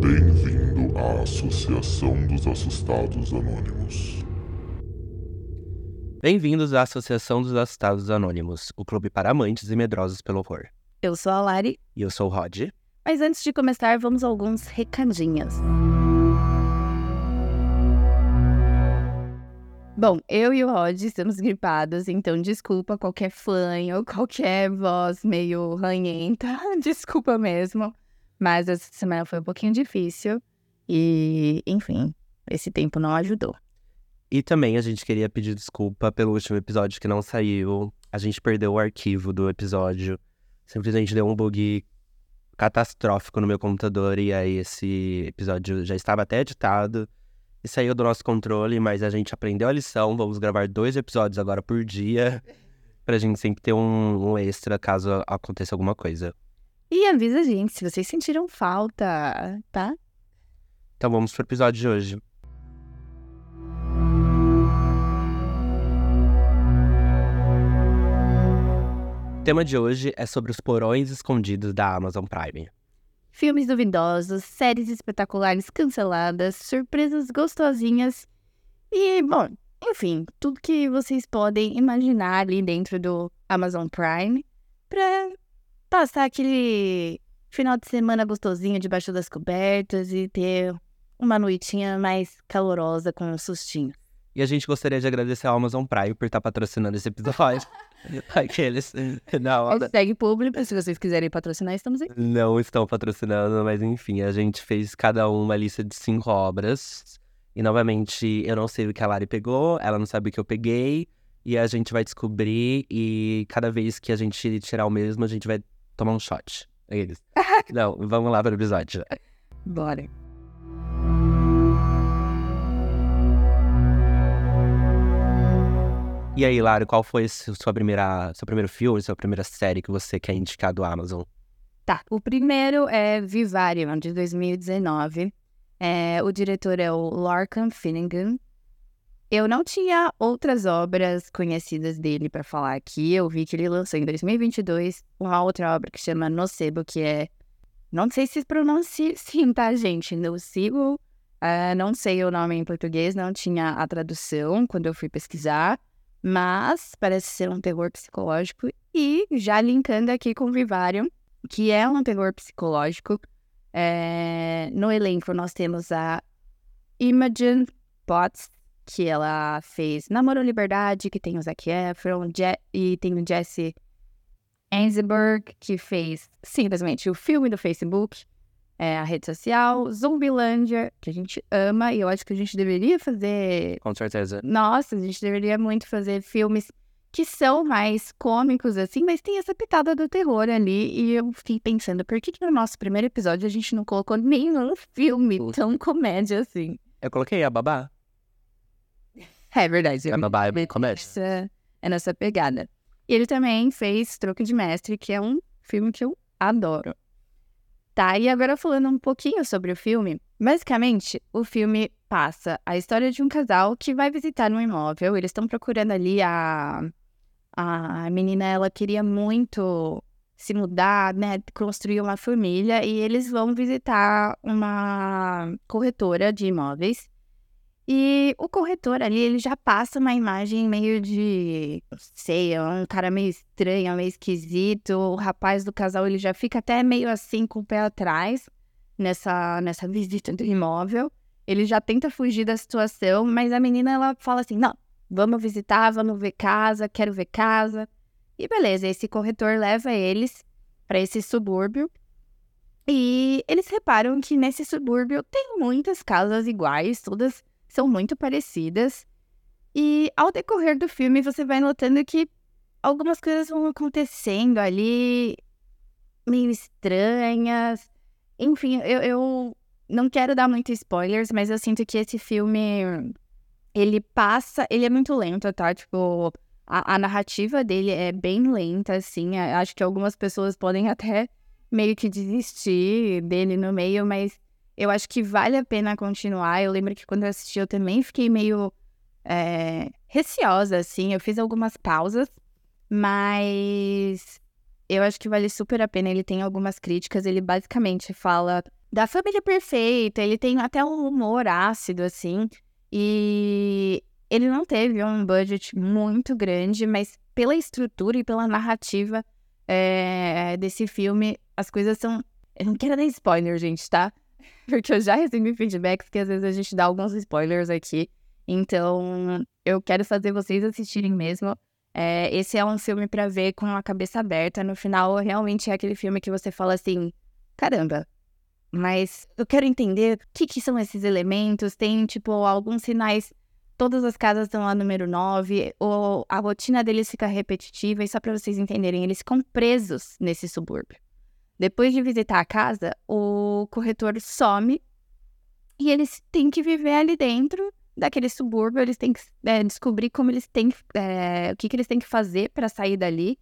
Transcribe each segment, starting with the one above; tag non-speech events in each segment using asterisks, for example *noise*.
Bem-vindo à Associação dos Assustados Anônimos. Bem-vindos à Associação dos Assustados Anônimos, o clube para amantes e medrosos pelo horror. Eu sou a Lari, E eu sou o Rod. mas antes de começar, vamos a alguns recadinhos. Bom, eu e o Rod estamos gripados, então desculpa qualquer fanho, qualquer voz meio ranhenta, *laughs* desculpa mesmo. Mas essa semana foi um pouquinho difícil e, enfim, esse tempo não ajudou. E também a gente queria pedir desculpa pelo último episódio que não saiu. A gente perdeu o arquivo do episódio. Simplesmente deu um bug catastrófico no meu computador e aí esse episódio já estava até editado e saiu do nosso controle, mas a gente aprendeu a lição. Vamos gravar dois episódios agora por dia pra gente sempre ter um, um extra caso aconteça alguma coisa. E avisa a gente se vocês sentiram falta, tá? Então vamos pro episódio de hoje. O tema de hoje é sobre os porões escondidos da Amazon Prime. Filmes duvidosos, séries espetaculares canceladas, surpresas gostosinhas e, bom, enfim, tudo que vocês podem imaginar ali dentro do Amazon Prime pra passar aquele final de semana gostosinho debaixo das cobertas e ter uma noitinha mais calorosa com um sustinho. E a gente gostaria de agradecer ao Amazon Prime por estar patrocinando esse episódio. *laughs* Aqueles não, Hashtag público, se vocês quiserem patrocinar, estamos aí. não estão patrocinando, mas enfim, a gente fez cada um uma lista de cinco obras. E novamente, eu não sei o que a Lari pegou, ela não sabe o que eu peguei. E a gente vai descobrir, e cada vez que a gente tirar o mesmo, a gente vai tomar um shot. É eles. *laughs* não, vamos lá para o episódio. Bora. E aí, Lari, qual foi sua primeira, seu primeiro filme, sua primeira série que você quer indicar do Amazon? Tá, o primeiro é Vivarium, de 2019. É, o diretor é o Larkin Finnegan. Eu não tinha outras obras conhecidas dele pra falar aqui. Eu vi que ele lançou em 2022 uma outra obra que chama Nocebo, que é... Não sei se pronuncia *laughs* assim, tá, gente? Nocebo. Ah, não sei o nome em português, não tinha a tradução quando eu fui pesquisar. Mas parece ser um terror psicológico. E já linkando aqui com Vivarium, que é um terror psicológico. É, no elenco nós temos a Imogen Potts, que ela fez Namoro Liberdade, que tem o Zac Efron, Je- e tem o Jesse Eisenberg, que fez simplesmente o filme do Facebook, é, a rede social, Zumbilândia, que a gente ama, e eu acho que a gente deveria fazer Com certeza. nossa, a gente deveria muito fazer filmes que são mais cômicos, assim, mas tem essa pitada do terror ali. E eu fiquei pensando, por que, que no nosso primeiro episódio a gente não colocou nenhum filme tão comédia assim? Eu coloquei a Babá. É verdade. É bem comédia. Essa, é nessa pegada. E ele também fez Troco de Mestre, que é um filme que eu adoro. Tá, e agora falando um pouquinho sobre o filme. Basicamente, o filme passa a história de um casal que vai visitar um imóvel. Eles estão procurando ali a. A menina, ela queria muito se mudar, né? Construir uma família. E eles vão visitar uma corretora de imóveis. E o corretor ali, ele já passa uma imagem meio de, não sei, é um cara meio estranho, meio esquisito. O rapaz do casal, ele já fica até meio assim com o pé atrás nessa, nessa *laughs* visita do imóvel. Ele já tenta fugir da situação, mas a menina, ela fala assim, não, vamos visitar, vamos ver casa, quero ver casa. E beleza, esse corretor leva eles para esse subúrbio. E eles reparam que nesse subúrbio tem muitas casas iguais, todas são muito parecidas. E ao decorrer do filme, você vai notando que algumas coisas vão acontecendo ali, meio estranhas. Enfim, eu, eu não quero dar muito spoilers, mas eu sinto que esse filme ele passa, ele é muito lento, tá? Tipo, a, a narrativa dele é bem lenta, assim. Acho que algumas pessoas podem *laughs* até meio que desistir dele no meio, mas eu acho que vale a pena continuar. Eu lembro que quando eu assisti, eu também fiquei meio é, receosa, assim. Eu fiz algumas pausas, mas Eu acho que vale super a pena. Ele tem algumas críticas. Ele basicamente fala da família perfeita. Ele tem até um humor ácido, assim. E ele não teve um budget muito grande, mas pela estrutura e pela narrativa é, desse filme, as coisas são. Eu não quero dar spoiler, gente, tá? *laughs* Porque eu já recebi feedbacks que às vezes a gente dá alguns spoilers aqui. Então, eu quero fazer vocês assistirem mesmo. É, esse é um filme para ver com a cabeça aberta. No final, realmente é aquele filme que você fala assim: caramba, mas eu quero entender o que, que são esses elementos. Tem, tipo, alguns sinais. Todas as casas estão lá número 9, ou a rotina deles fica repetitiva, e só para vocês entenderem, eles ficam presos nesse subúrbio. Depois de visitar a casa, o corretor some e eles têm que viver ali dentro daquele subúrbio, eles têm que é, descobrir como eles têm, é, o que, que eles têm que fazer para sair dali.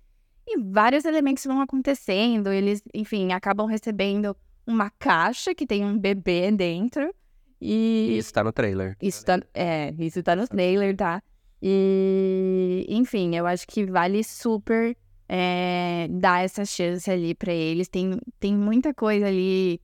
E vários elementos vão acontecendo, eles, enfim, acabam recebendo uma caixa que tem um bebê dentro. E Isso tá no trailer. isso tá, é, isso tá no trailer, tá? E, enfim, eu acho que vale super é, dar essa chance ali pra eles. Tem, tem muita coisa ali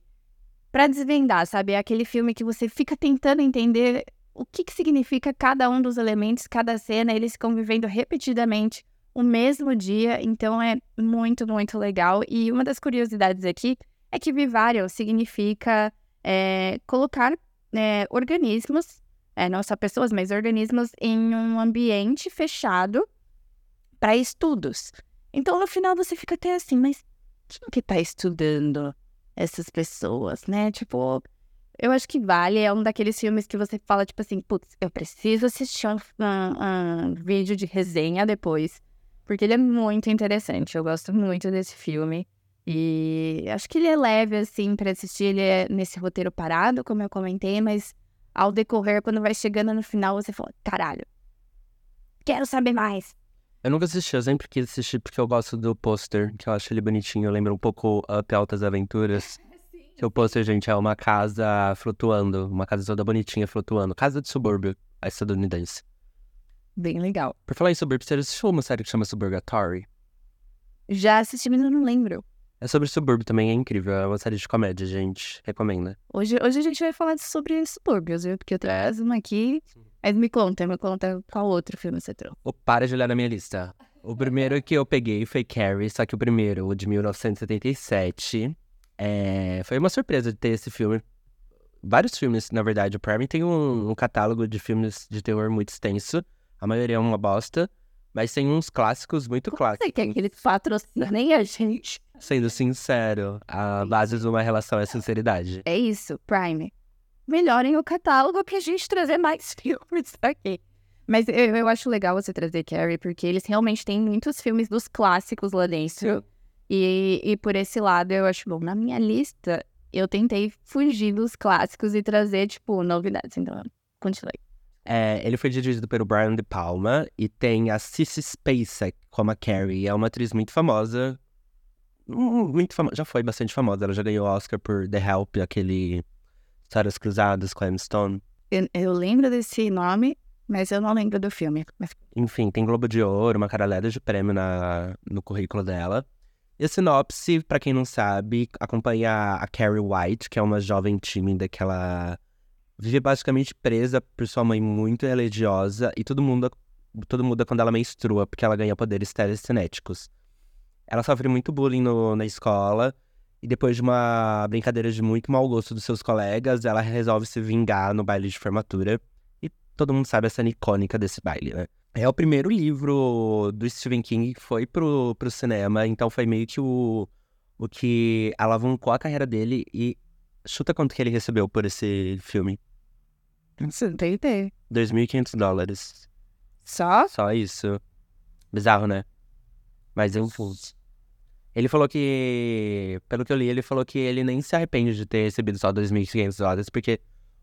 pra desvendar, sabe? É aquele filme que você fica tentando entender o que, que significa cada um dos elementos, cada cena, eles ficam vivendo repetidamente o mesmo dia, então é muito, muito legal. E uma das curiosidades aqui é que Vivário significa é, colocar é, organismos, é, não só pessoas, mas organismos em um ambiente fechado para estudos. Então, no final, você fica até assim, mas quem que tá estudando essas pessoas, né? Tipo, eu acho que vale. É um daqueles filmes que você fala, tipo assim, putz, eu preciso assistir um, um, um vídeo de resenha depois. Porque ele é muito interessante. Eu gosto muito desse filme. E acho que ele é leve, assim, pra assistir. Ele é nesse roteiro parado, como eu comentei, mas ao decorrer, quando vai chegando no final, você fala, caralho, quero saber mais. Eu nunca assisti, eu sempre quis assistir porque eu gosto do pôster, que eu acho ele bonitinho. Eu lembro um pouco Up Altas Aventuras. *laughs* Que o pôster, gente, é uma casa flutuando, uma casa toda bonitinha flutuando. Casa de subúrbio estadunidense. Bem legal. Por falar em subúrbio, você assistiu uma série que chama Suburgatory? Já assisti, mas eu não lembro. É sobre subúrbio também, é incrível. É uma série de comédia, gente. Recomenda. Hoje, hoje a gente vai falar sobre subúrbios, viu? Porque eu trago uma aqui. Mas me conta, me conta qual outro filme você trouxe. Oh, para de olhar na minha lista. O primeiro que eu peguei foi Carrie, só que o primeiro, o de 1977, é... foi uma surpresa de ter esse filme. Vários filmes, na verdade. O Prime tem um, um catálogo de filmes de terror muito extenso. A maioria é uma bosta. Mas tem uns clássicos muito clássicos. Você quer que eles patrocinem a gente? Sendo sincero, a base de uma relação é sinceridade. É isso, Prime. Melhorem o catálogo pra gente trazer mais *laughs* filmes aqui. Mas eu, eu acho legal você trazer Carrie, porque eles realmente têm muitos filmes dos clássicos lá dentro. E, e por esse lado eu acho bom. Na minha lista, eu tentei fugir dos clássicos e trazer, tipo, novidades. Então, continue. É, ele foi dirigido pelo Brian De Palma e tem a Cissy Spacek como a Carrie. É uma atriz muito famosa. Muito famosa. Já foi bastante famosa. Ela já ganhou Oscar por The Help, aquele Histórias Cruzadas com a Emma Stone. Eu, eu lembro desse nome, mas eu não lembro do filme. Mas Enfim, tem Globo de Ouro, uma caralhada de prêmio na, no currículo dela. E a sinopse, pra quem não sabe, acompanha a Carrie White, que é uma jovem tímida que ela vive basicamente presa por sua mãe muito religiosa e todo mundo, tudo muda quando ela menstrua, porque ela ganha poderes telecinéticos. Ela sofre muito bullying no- na escola e depois de uma brincadeira de muito mau gosto dos seus colegas, ela resolve se vingar no baile de formatura. E todo mundo sabe a cena icônica desse baile, né? É o primeiro livro do Stephen King que foi pro, pro cinema, então foi meio que o, o que alavancou a carreira dele e chuta quanto que ele recebeu por esse filme. você não tem ideia. 2.500 dólares. Só? Só isso. Bizarro, né? Mas enfim. Ele falou que, pelo que eu li, ele falou que ele nem se arrepende de ter recebido só 2.500 dólares, porque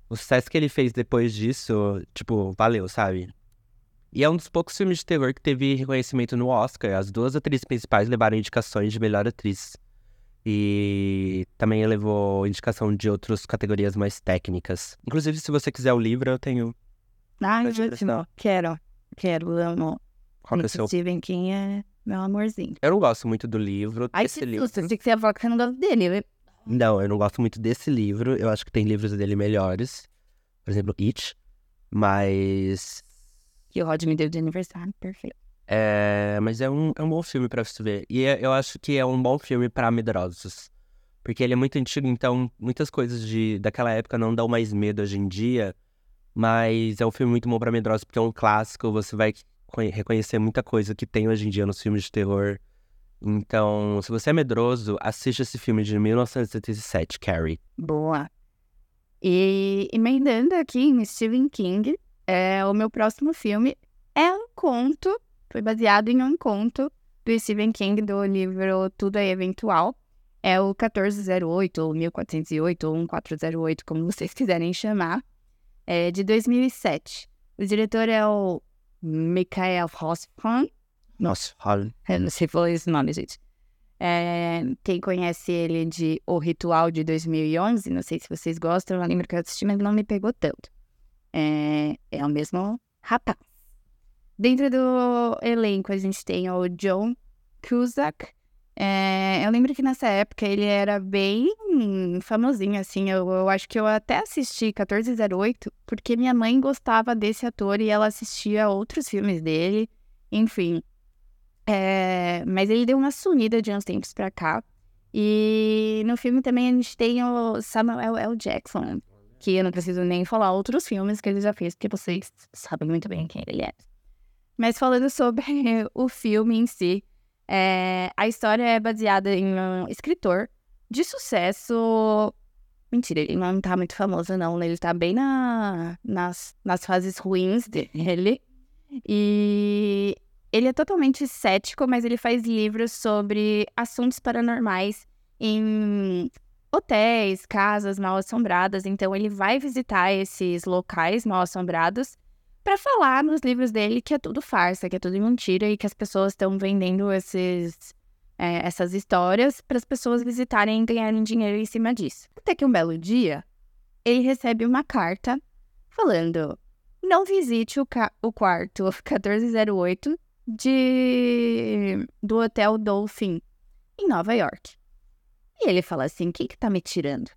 o sucesso que ele fez depois disso, tipo, valeu, sabe? E é um dos poucos filmes de terror que teve reconhecimento no Oscar. As duas atrizes principais levaram indicações de melhor atriz. E também levou indicação de outras categorias mais técnicas. Inclusive, se você quiser o livro, eu tenho. Ah, emprestar. Quero. Quero, amo. Qual é o seu? King é meu amorzinho. Eu não gosto muito do livro. Ai, desse que livro. susto, achei que você ia falar que você não gosta dele. Não, eu não gosto muito desse livro. Eu acho que tem livros dele melhores. Por exemplo, It. Mas. Que o Rod me deu de aniversário, perfeito. É, mas é um, é um bom filme pra se ver. E é- eu acho que é um bom filme pra medrosos. Porque ele é muito antigo, então muitas coisas de, daquela época não dão mais medo hoje em dia. Mas é um filme muito bom pra medrosos, porque é um clássico. Você vai reconhecer muita coisa que tem hoje em dia nos filmes de terror. Então, se você é medroso, assista esse filme de 1977, Carrie. Boa. E emendando aqui em Stephen King, é, o meu próximo filme é um conto, foi baseado em um conto do Stephen King do livro Tudo é Eventual. É o 1408, ou 1408, ou 1408, como vocês quiserem chamar, é de 2007. O diretor é o Michael Hosfman. Nossa, *laughs* eu não sei falar esse nome, gente. É, quem conhece ele de O Ritual de 2011, não sei se vocês gostam, eu lembro que eu assisti, mas não me pegou tanto. É, é o mesmo rapaz. Dentro do elenco, a gente tem o John Cusack. É, eu lembro que nessa época ele era bem famosinho, assim. Eu, eu acho que eu até assisti 1408, porque minha mãe gostava desse ator e ela assistia outros filmes dele. Enfim, é, mas ele deu uma sumida de uns tempos pra cá. E no filme também a gente tem o Samuel L. Jackson, que eu não preciso nem falar outros filmes que ele já fez, porque vocês sabem muito bem quem ele é. Mas falando sobre *laughs* o filme em si, é, a história é baseada em um escritor de sucesso. Mentira, ele não tá muito famoso, não. né? Ele tá bem na, nas, nas fases ruins dele. E ele é totalmente cético, mas ele faz livros sobre assuntos paranormais em hotéis, casas mal assombradas. Então ele vai visitar esses locais mal assombrados para falar nos livros dele que é tudo farsa, que é tudo mentira e que as pessoas estão vendendo esses, é, essas histórias para as pessoas visitarem e ganharem dinheiro em cima disso. Até que um belo dia ele recebe uma carta falando: não visite o, o quarto 1408 de do Hotel Dolphin, em Nova York. E ele fala assim: quem que tá me tirando?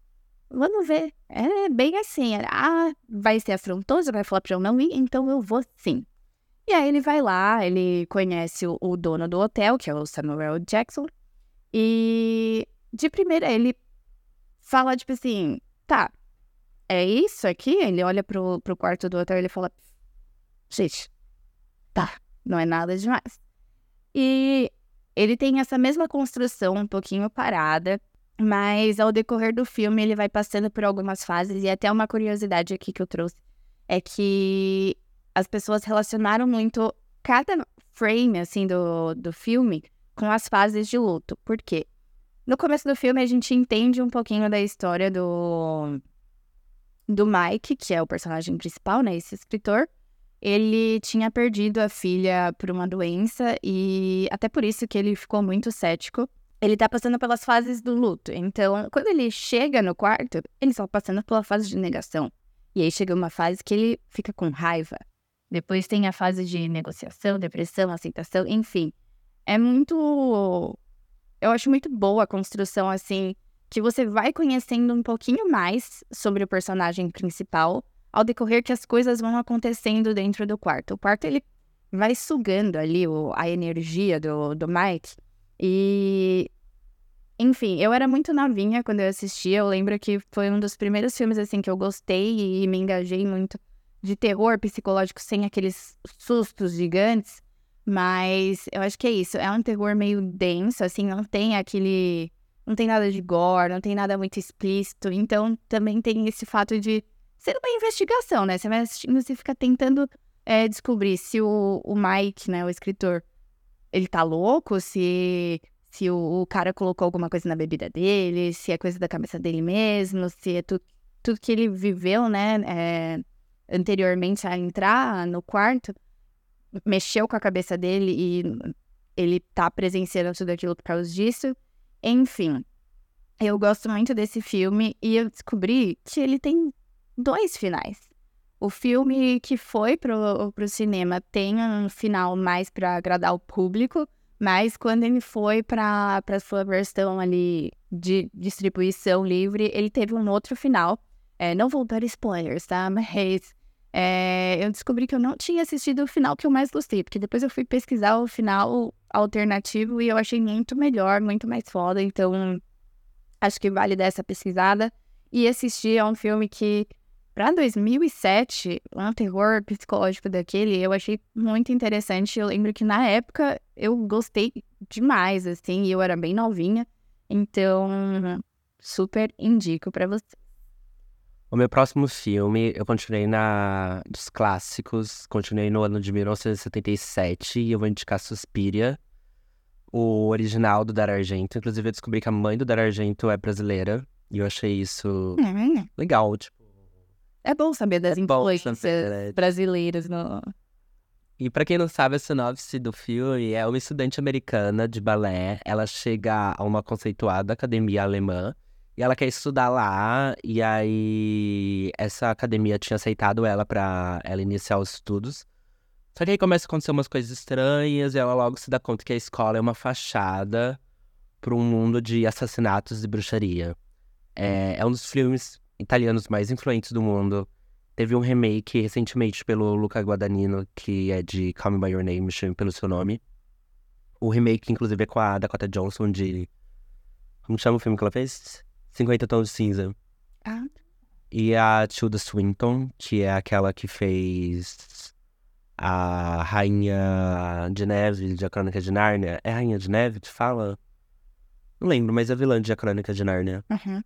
Vamos ver. É bem assim. Ah, vai ser afrontoso, vai falar pra eu não ir, então eu vou sim. E aí ele vai lá, ele conhece o, o dono do hotel, que é o Samuel Jackson, e de primeira ele fala, tipo assim, tá, é isso aqui? Ele olha pro, pro quarto do hotel e ele fala, gente, tá, não é nada demais. E ele tem essa mesma construção um pouquinho parada, mas ao decorrer do filme ele vai passando por algumas fases e até uma curiosidade aqui que eu trouxe é que as pessoas relacionaram muito cada frame assim do, do filme com as fases de luto. Por quê? No começo do filme a gente entende um pouquinho da história do do Mike, que é o personagem principal, né, esse escritor. Ele tinha perdido a filha por uma doença e até por isso que ele ficou muito cético ele tá passando pelas fases do luto. Então, quando ele chega no quarto, ele só passando pela fase de negação. E aí chega uma fase que ele fica com raiva. Depois tem a fase de negociação, depressão, aceitação, enfim. É muito. Eu acho muito boa a construção, assim, que você vai conhecendo um pouquinho mais sobre o personagem principal ao decorrer que as coisas vão acontecendo dentro do quarto. O quarto, ele vai sugando ali o, a energia do, do Mike. E. Enfim, eu era muito novinha quando eu assistia. Eu lembro que foi um dos primeiros filmes, assim, que eu gostei e me engajei muito de terror psicológico sem aqueles sustos gigantes. Mas eu acho que é isso. É um terror meio denso, assim, não tem aquele. Não tem nada de gore, não tem nada muito explícito. Então também tem esse fato de ser uma investigação, né? Você vai assistindo, você fica tentando é, descobrir se o, o Mike, né, o escritor, ele tá louco, se, se o, o cara colocou alguma coisa na bebida dele, se é coisa da cabeça dele mesmo, se é tu, tudo que ele viveu, né, é, anteriormente a entrar no quarto, mexeu com a cabeça dele e ele tá presenciando tudo aquilo por causa disso. Enfim, eu gosto muito desse filme e eu descobri que ele tem dois finais. O filme que foi pro, pro cinema tem um final mais para agradar o público, Mas quando ele foi para a sua versão ali de distribuição livre, ele teve um outro final. É, não vou dar spoilers, tá? *laughs* Mas é, eu descobri que eu não tinha assistido o final que eu mais gostei, porque depois eu fui pesquisar o final alternativo e eu achei muito melhor, muito mais foda. Então, acho que vale dar essa pesquisada e assistir. É um filme que para 2007, um terror psicológico daquele, eu achei muito interessante. Eu lembro que na época eu gostei demais, assim, e eu era bem novinha. Então, super indico para você. O meu próximo filme, eu continuei na dos clássicos, continuei no ano de 1977 e eu vou indicar Suspiria, o original do Dar Argento. Inclusive, eu descobri que a mãe do Dar Argento é brasileira e eu achei isso Hum, legal, tipo. É bom saber das É influências saber, brasileiras no. E pra quem não sabe, a sinopse do filme é uma estudante americana de balé. Ela chega a uma conceituada academia alemã e ela quer estudar lá. E aí, essa academia tinha aceitado ela pra ela iniciar os estudos. Só que aí começa a acontecer umas coisas estranhas e ela logo se dá conta que a escola é uma fachada para um mundo de assassinatos e bruxaria. É, é um dos filmes italianos mais influentes do mundo. Teve um remake recentemente pelo Luca Guadagnino, que é de Call Me By Your Name, Me Chame Pelo Seu Nome. O remake, inclusive, é com a Dakota Johnson de... Como chama o filme que ela fez? 50 Tons de Cinza. Ah. E a Tilda Swinton, que é aquela que fez a Rainha de Neve de A Crônica de Nárnia. É Rainha de Neve que fala? Não lembro, mas é vilã de A Crônica de Nárnia. Uhum.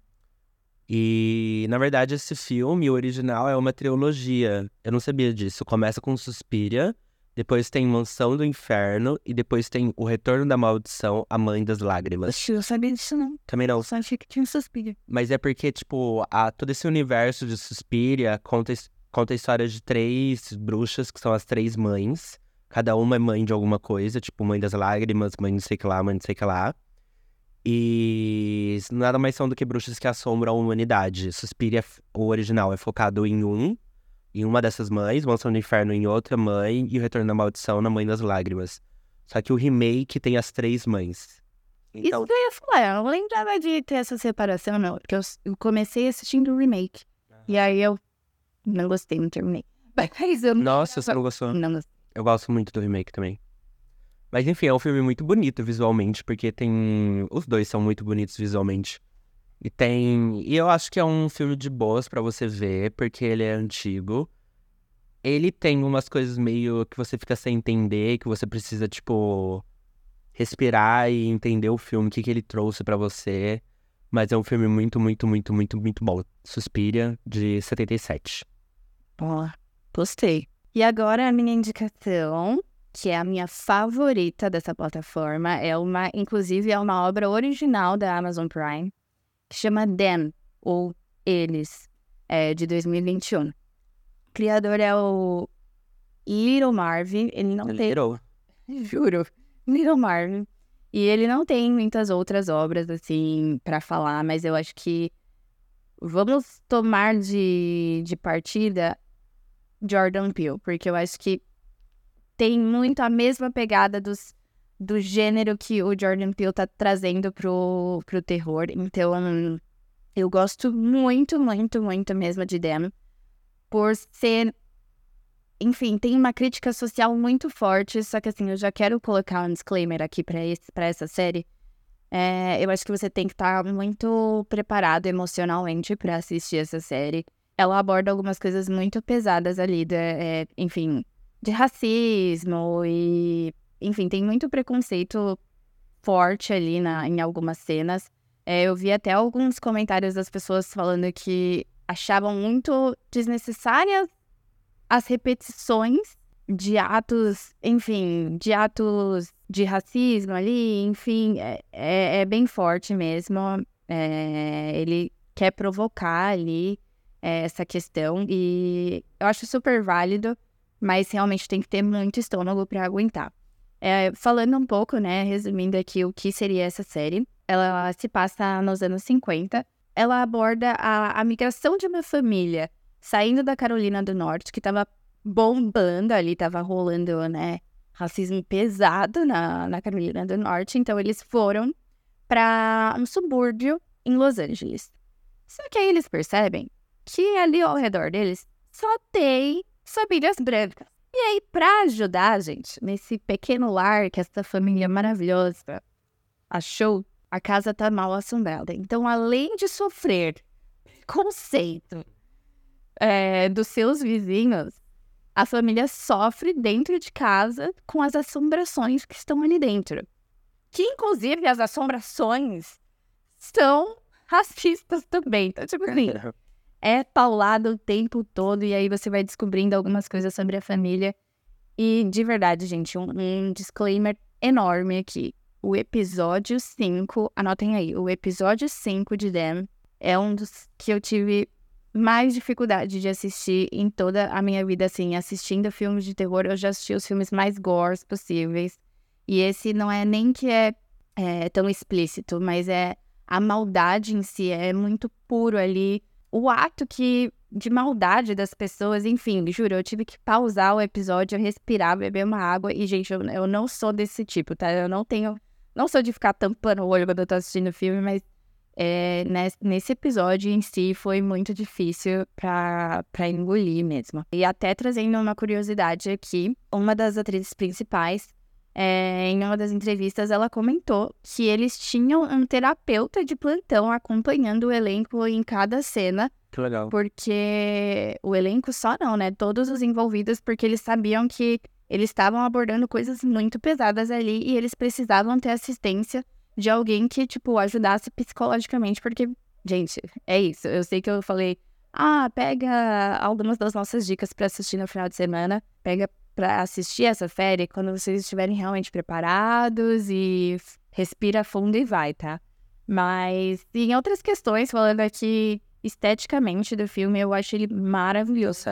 E, na verdade, esse filme, o original, é uma trilogia. Eu não sabia disso. Começa com Suspiria, depois tem Mansão do Inferno e depois tem O Retorno da Maldição, A Mãe das Lágrimas. Eu sabia disso, não. Também não. Só achei que tinha suspiro. Mas é porque, tipo, a, todo esse universo de Suspiria conta, conta a história de três bruxas, que são as três mães. Cada uma é mãe de alguma coisa, tipo, mãe das lágrimas, mãe não sei que lá, mãe não sei que lá. E nada mais são do que bruxas que assombram a humanidade. Suspiria, f- o original, é focado em um, em uma dessas mães, Mansão do Inferno em outra mãe, e o Retorno da Maldição na Mãe das Lágrimas. Só que o remake tem as três mães. Então, Isso que eu ia falar, eu não lembrava de ter essa separação, não. Porque eu, comecei assistindo o remake. E aí eu não gostei, não terminei. *laughs* Mas eu não. nossa, você não gostou? Não gostei. Eu gosto muito do remake também. Mas enfim, é um filme muito bonito visualmente, porque tem. Os dois são muito bonitos visualmente. E tem. E eu acho que é um filme de boas pra você ver, porque ele é antigo. Ele tem umas coisas meio que você fica sem entender, que você precisa, tipo, respirar e entender o filme, o que, que ele trouxe pra você. Mas é um filme muito, muito, muito, muito, muito bom. Suspiria, de 77. Ó, gostei. E agora a minha indicação, que é a minha favorita dessa plataforma, é uma, inclusive, é uma obra original da Amazon Prime, que chama Them, ou Eles, é, de 2021. O criador é o Little Marvin, ele não Ele tem. *laughs* Juro. Little Marvin. E ele não tem muitas outras obras, assim, pra falar, mas eu acho que vamos tomar de, de partida Jordan Peele, porque eu acho que tem muito a mesma pegada dos, do gênero que o Jordan Peele tá trazendo pro, pro terror. Então, eu gosto muito, muito, muito mesmo de Them, por ser enfim, tem uma crítica social muito forte, só que assim, eu já quero colocar um disclaimer aqui pra essa série. É, eu acho que você tem que estar muito preparado emocionalmente pra assistir essa série. Ela aborda algumas coisas muito pesadas ali, é, enfim, de racismo e. Enfim, tem muito preconceito forte ali na, em algumas cenas. É, eu vi até alguns comentários das pessoas falando que achavam muito desnecessárias as repetições de atos, enfim, de atos de racismo ali, enfim, é, é, é bem forte mesmo. É, ele quer provocar ali é, essa questão e eu acho super válido, mas realmente tem que ter muito estômago para aguentar. É, falando um pouco, né, resumindo aqui o que seria essa série, ela se passa nos anos 50. Ela aborda a, a migração de uma família saindo da Carolina do Norte, que tava bombando ali, tava rolando, né, racismo pesado na, na Carolina do Norte, então eles foram para um subúrbio em Los Angeles. Só que aí eles percebem que ali ao redor deles só tem famílias brancas. E aí, para ajudar, gente, nesse pequeno lar que essa família maravilhosa achou, a casa tá mal assombrada. Então, além de sofrer conceito é, dos seus vizinhos, a família sofre dentro de casa com as assombrações que estão ali dentro. Que, inclusive, as assombrações são racistas também. Então, tipo assim, *laughs* é paulado o tempo todo e aí você vai descobrindo algumas coisas sobre a família. E, de verdade, gente, um, um disclaimer enorme aqui. O episódio 5, anotem aí, o episódio 5 de Them é um dos que eu tive mais dificuldade de assistir em toda a minha vida, assim, assistindo filmes de terror, eu já assisti os filmes mais gores possíveis. E esse não é nem que é, é tão explícito, mas é a maldade em si, é muito puro ali. O ato que de maldade das pessoas, enfim, juro, eu tive que pausar o episódio, respirar, beber uma água. E, gente, eu, eu não sou desse tipo, tá? Eu não tenho. Não sou de ficar tampando o olho quando eu tô assistindo filme, mas é, nesse episódio em si foi muito difícil para engolir mesmo. E até trazendo uma curiosidade aqui, uma das atrizes principais, é, em uma das entrevistas, ela comentou que eles tinham um terapeuta de plantão acompanhando o elenco em cada cena. Que legal. Porque o elenco só não, né? Todos os envolvidos, porque eles sabiam que eles estavam abordando coisas muito pesadas ali e eles precisavam ter assistência de alguém que, tipo, ajudasse psicologicamente, porque, gente, é isso. Eu sei que eu falei, ah, pega algumas das nossas dicas para assistir no final de semana, pega para assistir essa série quando vocês estiverem realmente preparados e respira fundo e vai, tá? Mas em outras questões, falando aqui esteticamente do filme, eu acho ele maravilhoso.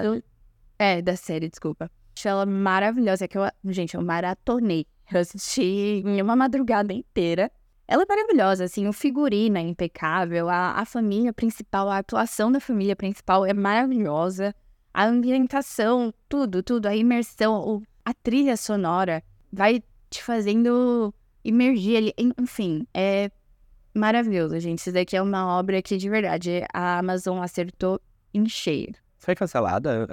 É, da série, desculpa. Acho ela maravilhosa. É que eu, gente, eu maratonei. Eu assisti em uma madrugada inteira. Ela é maravilhosa, assim, o figurino é impecável, a, a família principal, a atuação da família principal é maravilhosa, a ambientação, tudo, tudo, a imersão, a trilha sonora vai te fazendo imergir ali, enfim, é maravilhoso, gente. Isso daqui é uma obra que, de verdade, a Amazon acertou em cheio. Foi cancelada?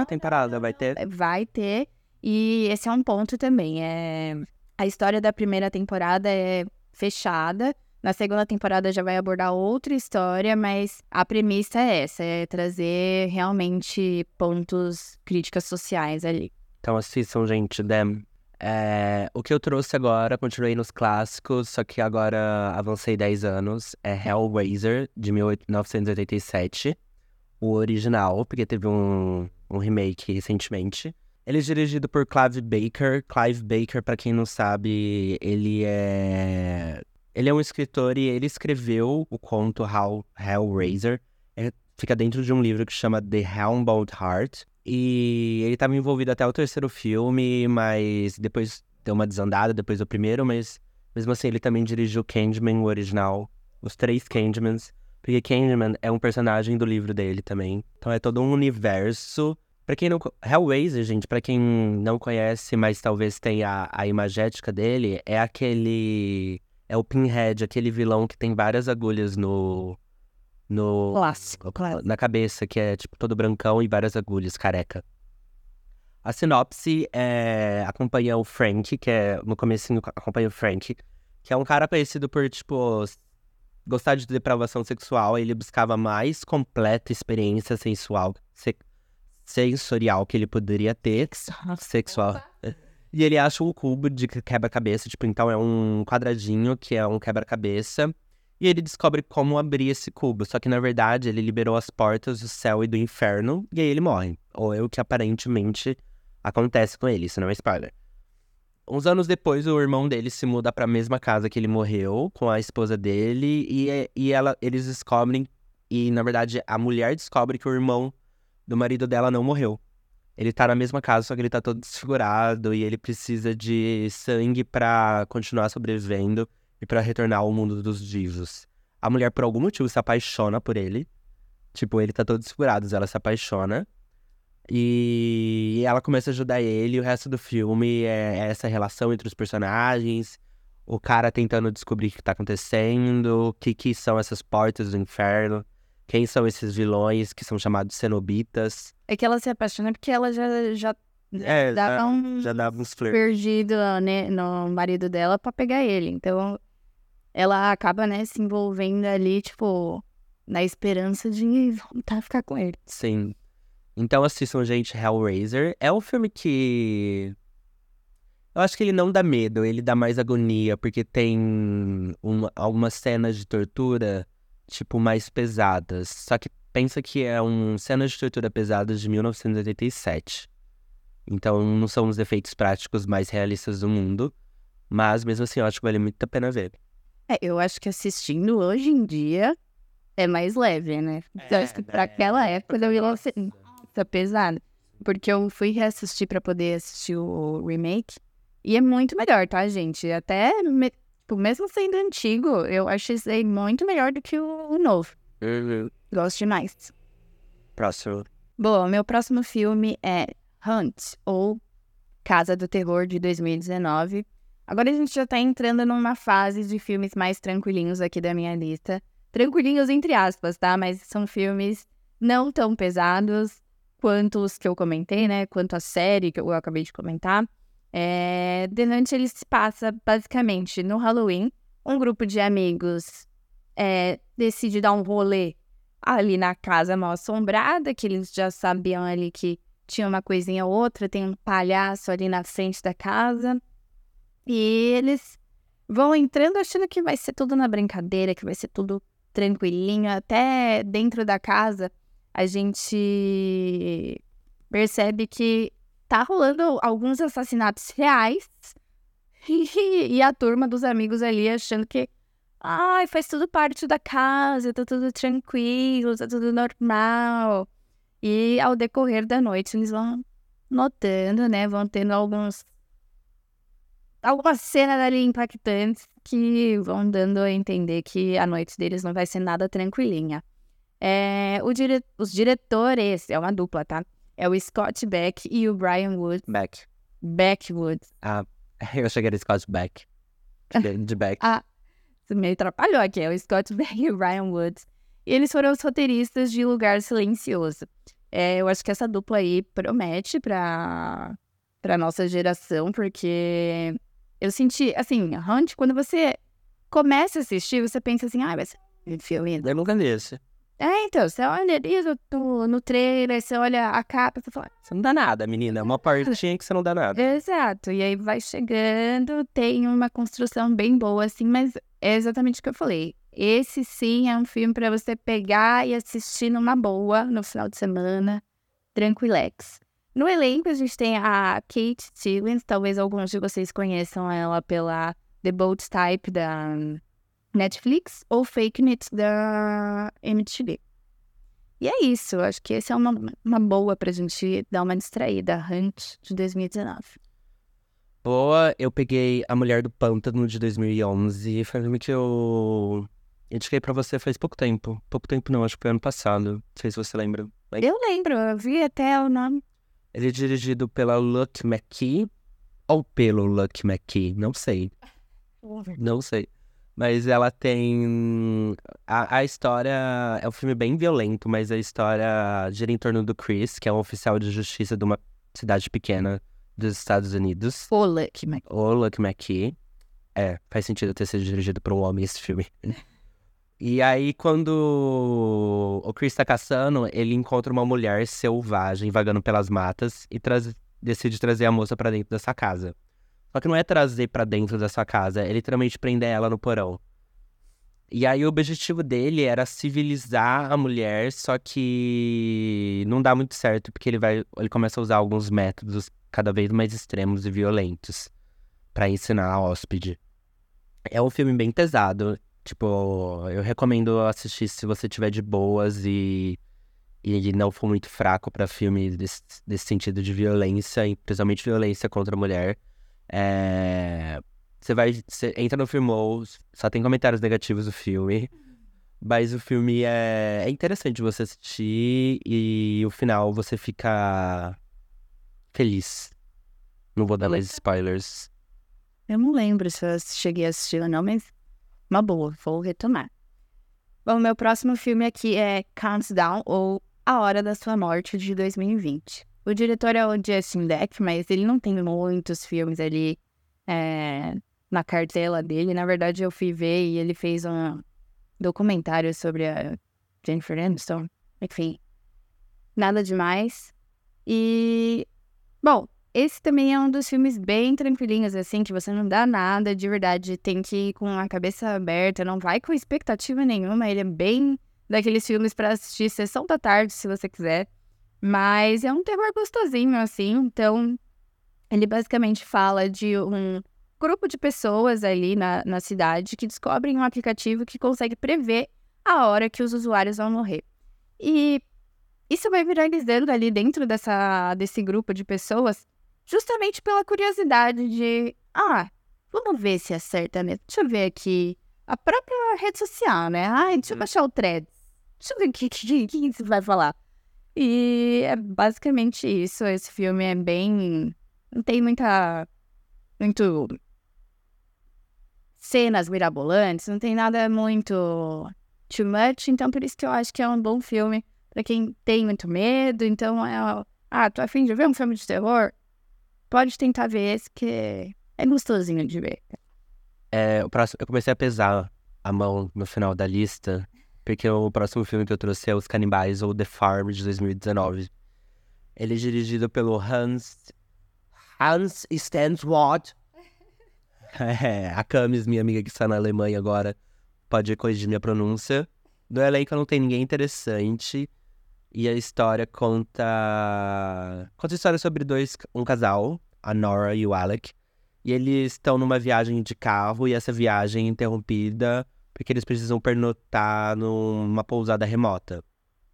A temporada vai ter? Vai ter. E esse é um ponto também. É... A história da primeira temporada é fechada. Na segunda temporada já vai abordar outra história, mas a premissa é essa, é trazer realmente pontos críticas sociais ali. Então assistam, gente, Dem. É, o que eu trouxe agora, continuei nos clássicos, só que agora avancei 10 anos, é Hellraiser, de 1987. O original, porque teve um, um remake recentemente. Ele é dirigido por Clive Baker. Clive Baker, para quem não sabe, ele é ele é um escritor e ele escreveu o conto Hell, Hellraiser. É, fica dentro de um livro que chama The Helmbound Heart. E ele estava envolvido até o terceiro filme, mas depois deu uma desandada depois do primeiro, mas mesmo assim ele também dirigiu Candyman, o original, os três Candymans, porque Candyman é um personagem do livro dele também. Então é todo um universo Pra quem não. Hellraiser, gente, pra quem não conhece, mas talvez tenha a imagética dele, é aquele. É o Pinhead, aquele vilão que tem várias agulhas no. No. Clássico, clássico. Na cabeça, que é tipo todo brancão e várias agulhas, careca. A sinopse é, acompanha o Frank, que é. No comecinho acompanha o Frank, que é um cara conhecido por, tipo, gostar de depravação sexual. Ele buscava mais completa experiência sensual. Se, sensorial que ele poderia ter, sexual. E ele acha um cubo de quebra-cabeça, tipo, então é um quadradinho que é um quebra-cabeça. E ele descobre como abrir esse cubo. Só que, na verdade, ele liberou as portas do céu e do inferno. E aí ele morre. Ou é o que aparentemente acontece com ele. Isso não é spoiler. Uns anos depois, o irmão dele se muda para a mesma casa que ele morreu, com a esposa dele. E, e ela, eles descobrem... E, na verdade, a mulher descobre que o irmão do marido dela não morreu. Ele tá na mesma casa, só que ele tá todo desfigurado e ele precisa de sangue para continuar sobrevivendo e para retornar ao mundo dos vivos. A mulher, por algum motivo, se apaixona por ele. Tipo, ele tá todo desfigurado, ela se apaixona. E ela começa a ajudar ele, e o resto do filme é essa relação entre os personagens, o cara tentando descobrir o que tá acontecendo, o que, que são essas portas do inferno, quem são esses vilões que são chamados cenobitas. É que ela se apaixona porque ela já, já É, dava já, um já dava uns flirts. perdido né, no marido dela pra pegar ele. Então, ela acaba, né, se envolvendo ali, tipo, na esperança de voltar a ficar com ele. Sim. Então assistam, gente, Hellraiser. É um filme que. Eu acho que ele não dá medo, ele dá mais agonia, porque tem um- algumas cenas de tortura, tipo, mais pesadas. Só que pensa que é um cenas de tortura pesadas de 1987. Então não são os efeitos práticos mais realistas do mundo. Mas mesmo assim, eu acho que vale muito a pena ver. É, eu acho que assistindo hoje em dia é mais leve, né? Então, acho que pra né? aquela época eu ia lá ser nossa, pesado. Porque eu fui reassistir pra poder assistir o remake. E é muito melhor, tá, gente? Até, tipo, mesmo sendo antigo, eu acho esse aí muito melhor do que o, novo. Gosto demais. Próximo. Bom, meu próximo filme é Hunt, ou Casa do Terror, de 2019. Agora a gente já tá entrando numa fase de filmes mais tranquilinhos aqui da minha lista. Tranquilinhos entre aspas, tá? Mas são filmes não tão pesados quanto os que eu comentei, né? Quanto a série que eu acabei de comentar. É... The Hunt, ele se passa basicamente no Halloween. Um grupo de amigos é, decide dar um rolê ali na casa mal assombrada, que eles já sabiam ali que tinha uma coisinha ou outra, tem um palhaço ali na frente da casa. E eles vão entrando achando que vai ser tudo na brincadeira, que vai ser tudo tranquilinho. Até dentro da casa, a gente percebe que tá rolando alguns assassinatos reais. *laughs* E, a turma dos amigos ali achando que Ai, faz tudo parte da casa, tá tudo tranquilo, tá tudo normal. E ao decorrer da noite, eles vão notando, né? Vão tendo alguns. Algumas cenas ali impactantes que vão dando a entender que a noite deles não vai ser nada tranquilinha. É, dire... Os diretores, é uma dupla, tá? É o Scott Beck e o Brian Wood. Back. Beckwood. Ah, *laughs* eu cheguei a Scott Back. De, Back. *laughs* Ah, Isso me atrapalhou aqui. É o Scott *laughs* Beck e o Ryan Woods. E eles foram os roteiristas de Lugar Silencioso. É, eu acho que essa dupla aí promete pra, pra nossa geração, porque eu senti, assim, Hunt, quando você começa a assistir, você pensa assim, ah, vai ser um filme. Eu nunca vi esse. É, então, você olha ali no, no, trailer, você olha a capa, você fala, Você não dá nada, menina. É uma partinha que você não dá nada. Exato, e aí vai chegando, tem uma construção bem boa, assim, mas é exatamente o que eu falei. Esse sim é um filme pra você pegar e assistir numa boa no final de semana, tranquilex. No elenco a gente tem a Kate Stevens, talvez alguns de vocês conheçam ela pela The Bold Type da Netflix ou Fake News da MTV. E é isso, acho que esse é uma, uma boa pra gente dar uma distraída. Hunt de 2019. Boa, eu peguei A Mulher do Pântano de 2011. Foi um filme que eu indiquei pra você faz pouco tempo. Pouco tempo não, acho que foi ano passado. Não sei se você lembra. Eu lembro, eu vi até o nome. Ele é dirigido pela Luck McKee ou pelo Luck McKee, não sei. Não sei. Mas ela tem. A, a história é um filme bem violento, mas a história gira em torno do Chris, que é um oficial de justiça de uma cidade pequena dos Estados Unidos. O Lucky Mac. O Luck McKee. É, faz sentido ter sido dirigido por um homem esse filme. E aí, quando o Chris tá caçando, ele encontra uma mulher selvagem vagando pelas matas e traz- decide trazer a moça pra dentro dessa casa. Só que não é trazer pra dentro dessa casa, é literalmente prender ela no porão. E aí o objetivo dele era civilizar a mulher, só que não dá muito certo, porque ele vai, ele começa a usar alguns métodos cada vez mais extremos e violentos pra ensinar a hóspede. É um filme bem pesado, tipo, eu recomendo assistir se você tiver de boas e e não for muito fraco pra filme desse, desse sentido de violência, principalmente violência contra a mulher. É, Você vai. Você entra no Filmou, só tem comentários negativos do filme. Mas o filme é, é interessante você assistir e o final você fica feliz. Não vou dar mais spoilers. Eu não lembro se eu cheguei a assistir ou não, mas uma boa, vou retomar. Bom, meu próximo filme aqui é Countdown, ou A Hora da Sua Morte, de 2020. O diretor é o Justin Deck, mas ele não tem muitos filmes ali é, na cartela dele. Na verdade, eu fui ver e ele fez um documentário sobre a Jennifer Aniston. Enfim, nada demais. E, bom, esse também é um dos filmes bem tranquilinhos, assim, que você não dá nada, de verdade, tem que ir com a cabeça aberta, não vai com expectativa nenhuma. Ele é bem daqueles filmes para assistir sessão da tarde, se você quiser. Mas é um terror gostosinho, assim. Então, ele basicamente fala de um grupo de pessoas ali na, na cidade que descobrem um aplicativo que consegue prever a hora que os usuários vão morrer. E isso vai viralizando ali dentro dessa, desse grupo de pessoas, justamente pela curiosidade de, ah, vamos ver se acerta mesmo. Deixa eu ver aqui a própria rede social, né? Ai, deixa eu baixar o thread. Deixa eu ver o que, que, *laughs* que vai falar. E é basicamente isso. Esse filme é bem. Não tem muita. Muito. Cenas mirabolantes, não tem nada muito. too much. Então, por isso que eu acho que é um bom filme para quem tem muito medo. Então, é. Ah, tô afim de ver um filme de terror? Pode tentar ver esse, que é gostosinho de ver. É, o próximo, eu comecei a pesar a mão no final da lista porque o próximo filme que eu trouxe é Os Canibais, ou The Farm, de 2019. Ele é dirigido pelo Hans... Hans Stanswort. *laughs* É, a Camis, minha amiga que está na Alemanha agora, pode corrigir minha pronúncia. No elenco não tem ninguém interessante. E a história conta... Conta a história sobre dois... Um casal, a Nora e o Alec. E eles estão numa viagem de carro e essa viagem é interrompida porque eles precisam pernotar numa pousada remota.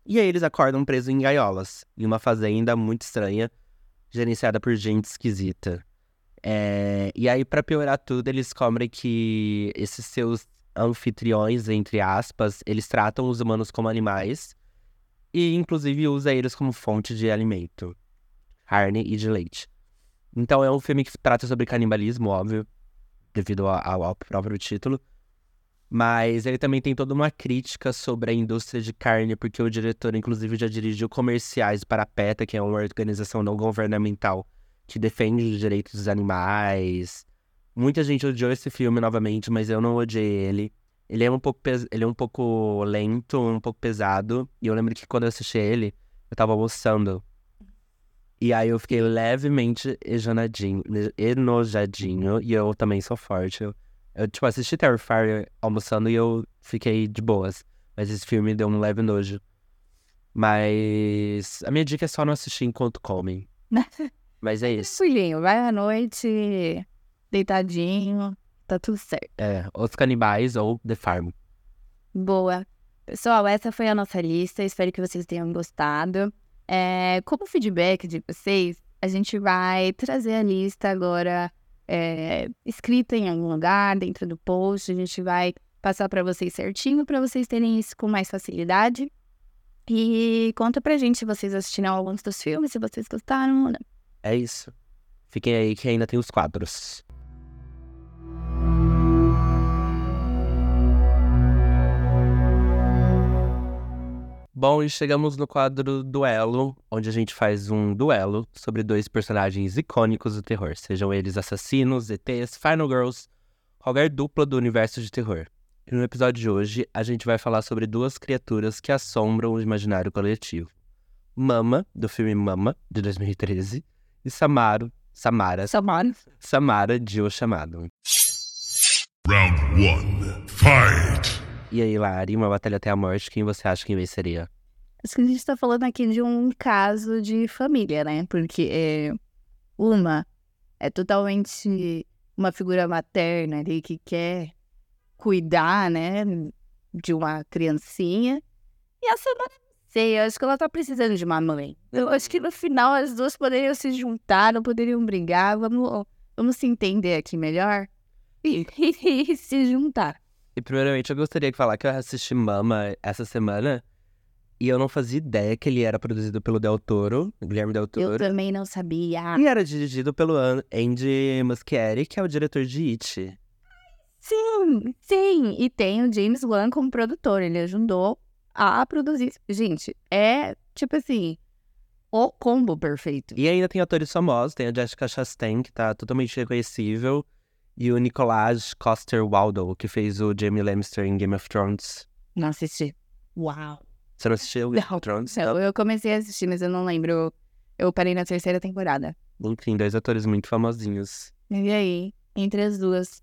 E aí eles acordam presos em gaiolas, em uma fazenda muito estranha, gerenciada por gente esquisita. É... E aí, para piorar tudo, eles descobrem que esses seus anfitriões, entre aspas, eles tratam os humanos como animais e, inclusive, usa eles como fonte de alimento, carne e de leite. Então, é um filme que trata sobre canibalismo, óbvio, devido ao, ao próprio título, mas ele também tem toda uma crítica sobre a indústria de carne, porque o diretor, inclusive, já dirigiu comerciais para a PETA, que é uma organização não governamental que defende os direitos dos animais. Muita gente odiou esse filme novamente, mas eu não odiei ele. Ele é um pouco, pes... ele é um pouco lento, um pouco pesado. E eu lembro que quando eu assisti ele, eu tava almoçando. E aí eu fiquei levemente enojadinho, enojadinho. E eu também sou forte. Eu eu, tipo, assisti Terrifier almoçando e eu fiquei de boas. Mas esse filme deu um leve nojo. Mas a minha dica é só não assistir enquanto comem. *laughs* Mas é isso. Filhinho, vai à noite, deitadinho, tá tudo certo. É, Os Canibais ou The Farm. Boa. Pessoal, essa foi a nossa lista. Espero que vocês tenham gostado. É, como feedback de vocês, a gente vai trazer a lista agora é, escrita em algum lugar, dentro do post. A gente vai passar para vocês certinho, para vocês terem isso com mais facilidade. E conta pra gente se vocês assistiram alguns dos filmes, se vocês gostaram ou não. É isso. Fiquem aí que ainda tem os quadros. Bom, e chegamos no quadro Duelo, onde a gente faz um duelo sobre dois personagens icônicos do terror, sejam eles assassinos, ETs, Final Girls, qualquer dupla do universo de terror. E no episódio de hoje, a gente vai falar sobre duas criaturas que assombram o imaginário coletivo. Mama, do filme Mama, de 2013, e Samaro, Samara, Samara, Samara de O Chamado. Round 1. Fight! E aí, Lari, uma batalha até a morte, quem você acha que venceria? Acho que a gente tá falando aqui de um caso de família, né? Porque é, uma é totalmente uma figura materna ali que quer cuidar, né, de uma criancinha. E a não sei, eu acho que ela tá precisando de uma mãe. Eu acho que no final as duas poderiam se juntar, não poderiam brigar. Vamos, vamos se entender aqui melhor e, *laughs* e se juntar. E primeiramente eu gostaria de falar que eu assisti Mama essa semana e eu não fazia ideia que ele era produzido pelo Del Toro, Guilherme Del Eu Toro. também não sabia. E era dirigido pelo An- Andy Muschietti, que é o diretor de It. Sim, sim. E tem o James Wan como produtor. Ele ajudou a produzir. Gente, é tipo assim, o combo perfeito. E ainda tem atores famosos, tem a Jessica Chastain, que tá totalmente reconhecível, e o Nicolás Coster-Waldau, que fez o Jamie Lannister em Game of Thrones. Não assisti. Uau. Você não assistiu Game Não, of Thrones? Eu, eu comecei a assistir, mas eu não lembro. Eu parei na terceira temporada. Enfim, dois atores muito famosinhos. E aí, entre as duas,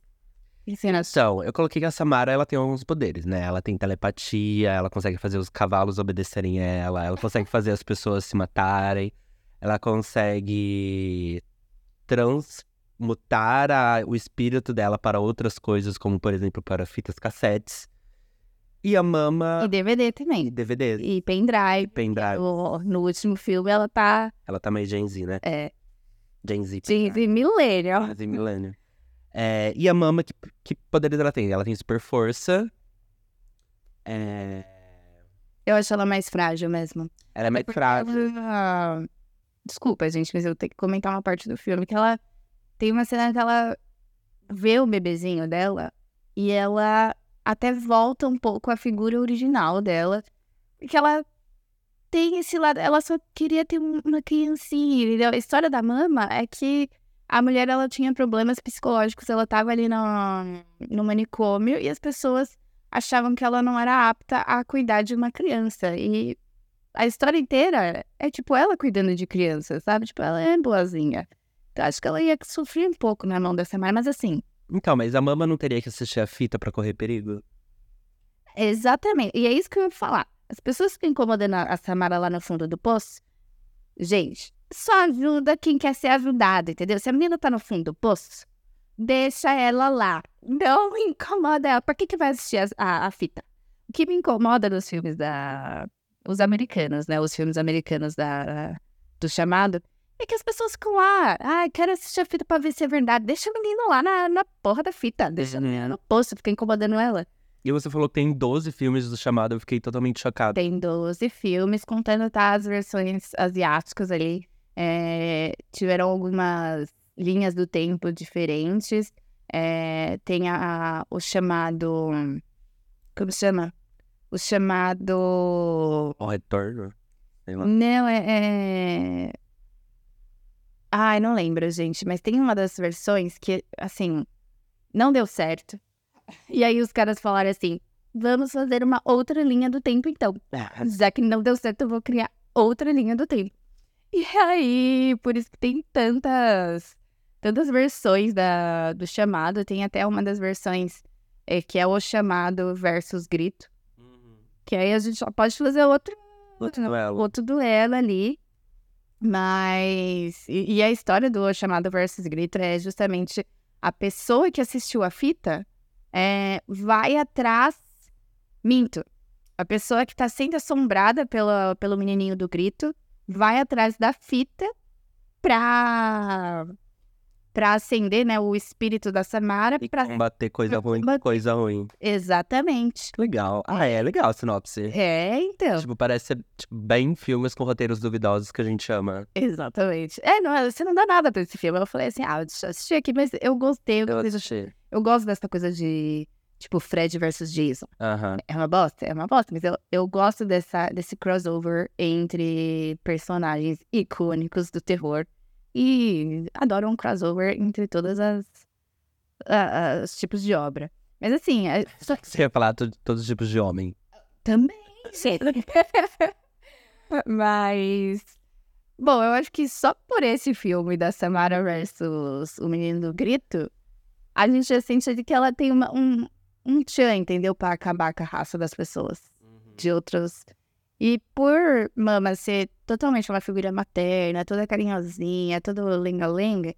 Então, eu coloquei que a Samara, ela tem alguns poderes, né? Ela tem telepatia, ela consegue fazer os cavalos obedecerem ela, ela consegue fazer as pessoas se matarem, ela consegue transmutar a- o espírito dela para outras coisas, como, por exemplo, para fitas cassetes. E a Mama... E DVD E também. DVDs. E pendrive. Pendrive. O- no último filme, ela tá. Ela tá meio Gen Z, né? É, Gen Z. de, de millennial. Gen Z Millennium. É, e a Mama, que, que poderes ela tem? Ela tem super força. É... Eu acho ela mais frágil mesmo. Ela é mais Porque frágil. ela- Desculpa, gente, mas eu tenho que comentar uma parte do filme que ela tem uma cena que ela vê o bebezinho dela e ela até volta um pouco à figura original dela. Porque ela tem esse lado, ela só queria ter um- uma criancinha, entendeu? A história da mama é que a mulher ela tinha problemas psicológicos, ela tava ali no, no manicômio e as pessoas achavam que ela não era apta a cuidar de uma criança. E a história inteira é tipo ela cuidando de criança, sabe? Tipo, ela é boazinha. Acho que ela ia sofrer um pouco na mão dessa mãe, mas assim, Então, mas a Mama não teria que assistir a fita pra correr perigo? exatamente. E é isso que eu ia falar. As pessoas que ficam incomodando a a Samara lá no fundo do poço, gente, só ajuda quem quer ser ajudado, entendeu? Se a menina tá no fundo do poço, deixa ela lá. Não *laughs* incomoda ela. Por que, que vai assistir as- a, a fita? O que me incomoda nos filmes da. Os americanos, né? Os filmes americanos da, do chamado. É que as pessoas ficam lá. Ah, quero assistir a fita pra ver se é verdade. Deixa a menina lá na, na porra da fita. Deixa a menina no poço, fica incomodando ela. E você falou que tem 12 filmes do chamado, eu fiquei totalmente chocado. Tem 12 filmes, contando tá, as versões asiáticas ali. É, tiveram algumas linhas do tempo diferentes. É, tem a, o chamado. Como se chama? O chamado. O retorno? Não, é, é. Ai, não lembro, gente. Mas tem uma das versões que, assim, não deu certo. E aí os caras falaram assim: vamos fazer uma outra linha do tempo, então. Já que não deu certo, eu vou criar outra linha do tempo. E aí, por isso que tem tantas, tantas versões da, do chamado. Tem até uma das versões é, que é o chamado versus grito. Que aí a gente só pode fazer outro, Outro duelo. outro duelo ali. Mas. E, e a história do chamado versus grito é justamente a pessoa que assistiu a fita é, vai atrás. Minto. A pessoa que tá sendo assombrada pela, pelo menininho do grito vai atrás da fita pra. Pra acender, né, o espírito da Samara. E Pra... combater coisa ruim com combater. coisa ruim. Exatamente. Legal. Ah, é legal a sinopse. É, então. Tipo, parece ser tipo, bem filmes com roteiros duvidosos que a gente ama. Exatamente. É, não, você não dá nada pra esse filme. Eu falei assim, ah, deixa eu assistir aqui, mas eu gostei. Eu, Eu assisti. eu gosto dessa coisa de, tipo, Fred versus Jason. Aham. É uma bosta? É uma bosta, mas eu, eu gosto dessa, desse crossover entre personagens icônicos do terror. E adoro um crossover entre todas as, tipos de obra. Mas assim, é, *laughs* só Você ia falar to- todos os tipos de homem. também. sim. *laughs* Mas. Bom, eu acho que só por esse filme da Samara versus O Menino do Grito, a gente já sente que ela tem uma, um, um tchan, entendeu? Pra acabar com a raça das pessoas. De outros. E por Mama ser totalmente uma figura materna, toda carinhosinha, toda lenga-lenga,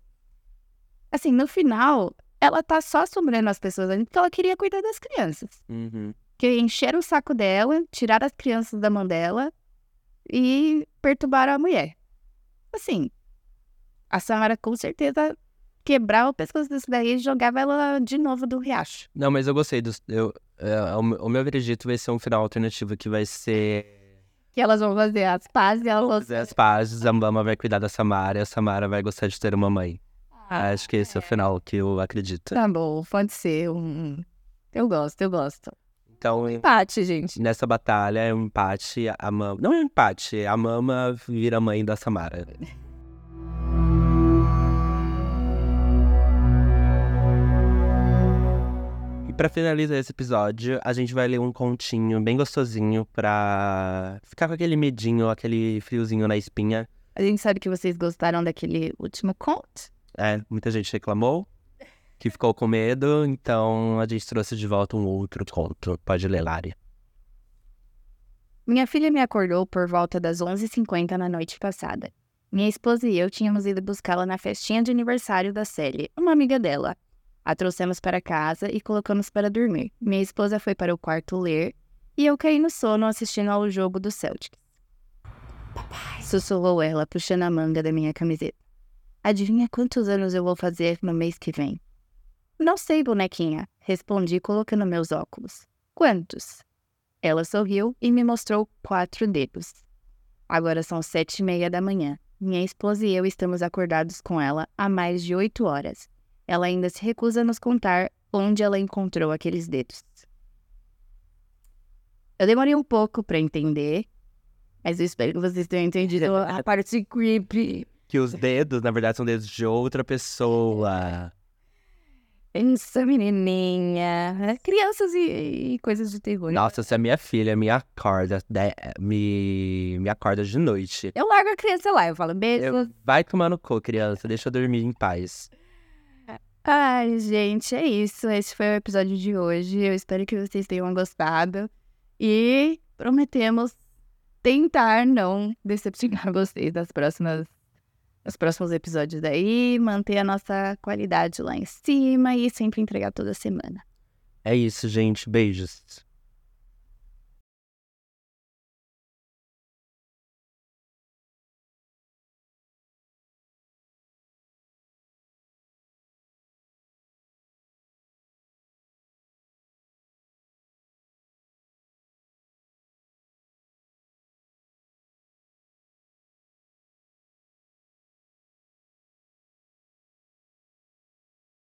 assim, no final, ela tá só assombrando as pessoas ali porque ela queria cuidar das crianças Uhum. que encheram o saco dela, tiraram as crianças da mão dela e perturbaram a mulher. Assim, a Samara com certeza quebrava o pescoço desse daí e jogava ela de novo do riacho. Não, mas eu gostei dos. Eu, é, o meu veredito vai ser um final alternativo que vai ser. Que elas vão fazer as pazes e elas Fazer as pazes, a Mama vai cuidar da Samara e a Samara vai gostar de ter uma mãe. Ah, Acho que esse é o final que eu acredito. Tá bom, pode ser. um- Eu gosto, eu gosto. Então, Empate, gente. nessa batalha é um empate. A Mama. Não é um empate, a Mama vira mãe da Samara. Pra finalizar esse episódio, a gente vai ler um continho bem gostosinho pra ficar com aquele medinho, aquele friozinho na espinha. A gente sabe que vocês gostaram daquele último conto. É, muita gente reclamou que ficou com medo, então a gente trouxe de volta um outro conto. Pode ler, Lari. Minha filha me acordou por volta das 11h50 na noite passada. Minha esposa e eu tínhamos ido buscá-la na festinha de aniversário da Sally, uma amiga dela. A trouxemos para casa e colocamos para dormir. Minha esposa foi para o quarto ler e eu caí no sono assistindo ao jogo do Celtics. Papai, sussurrou ela, puxando a manga da minha camiseta. Adivinha quantos anos eu vou fazer no mês que vem? Não sei, bonequinha, respondi colocando meus óculos. Quantos? Ela sorriu e me mostrou quatro dedos. Agora são sete e meia da manhã. Minha esposa e eu estamos acordados com ela há mais de oito horas. Ela ainda se recusa a nos contar onde ela encontrou aqueles dedos. Eu demorei um pouco para entender, mas eu espero que vocês tenham entendido a *laughs* parte creepy. Que os dedos, na verdade, são dedos de outra pessoa. Essa menininha. É, Crianças e, e coisas de terror. Nossa, se a minha filha me acorda, de- me, me acorda de noite. Eu largo a criança lá, eu falo, beijo. Eu, vai tomar no cu, criança, deixa eu dormir em paz. Ai, gente, é isso. Esse foi o episódio de hoje. Eu espero que vocês tenham gostado. E prometemos tentar não decepcionar *laughs* vocês nas próximas, nos próximos episódios daí, manter a nossa qualidade lá em cima e sempre entregar toda semana. É isso, gente. Beijos.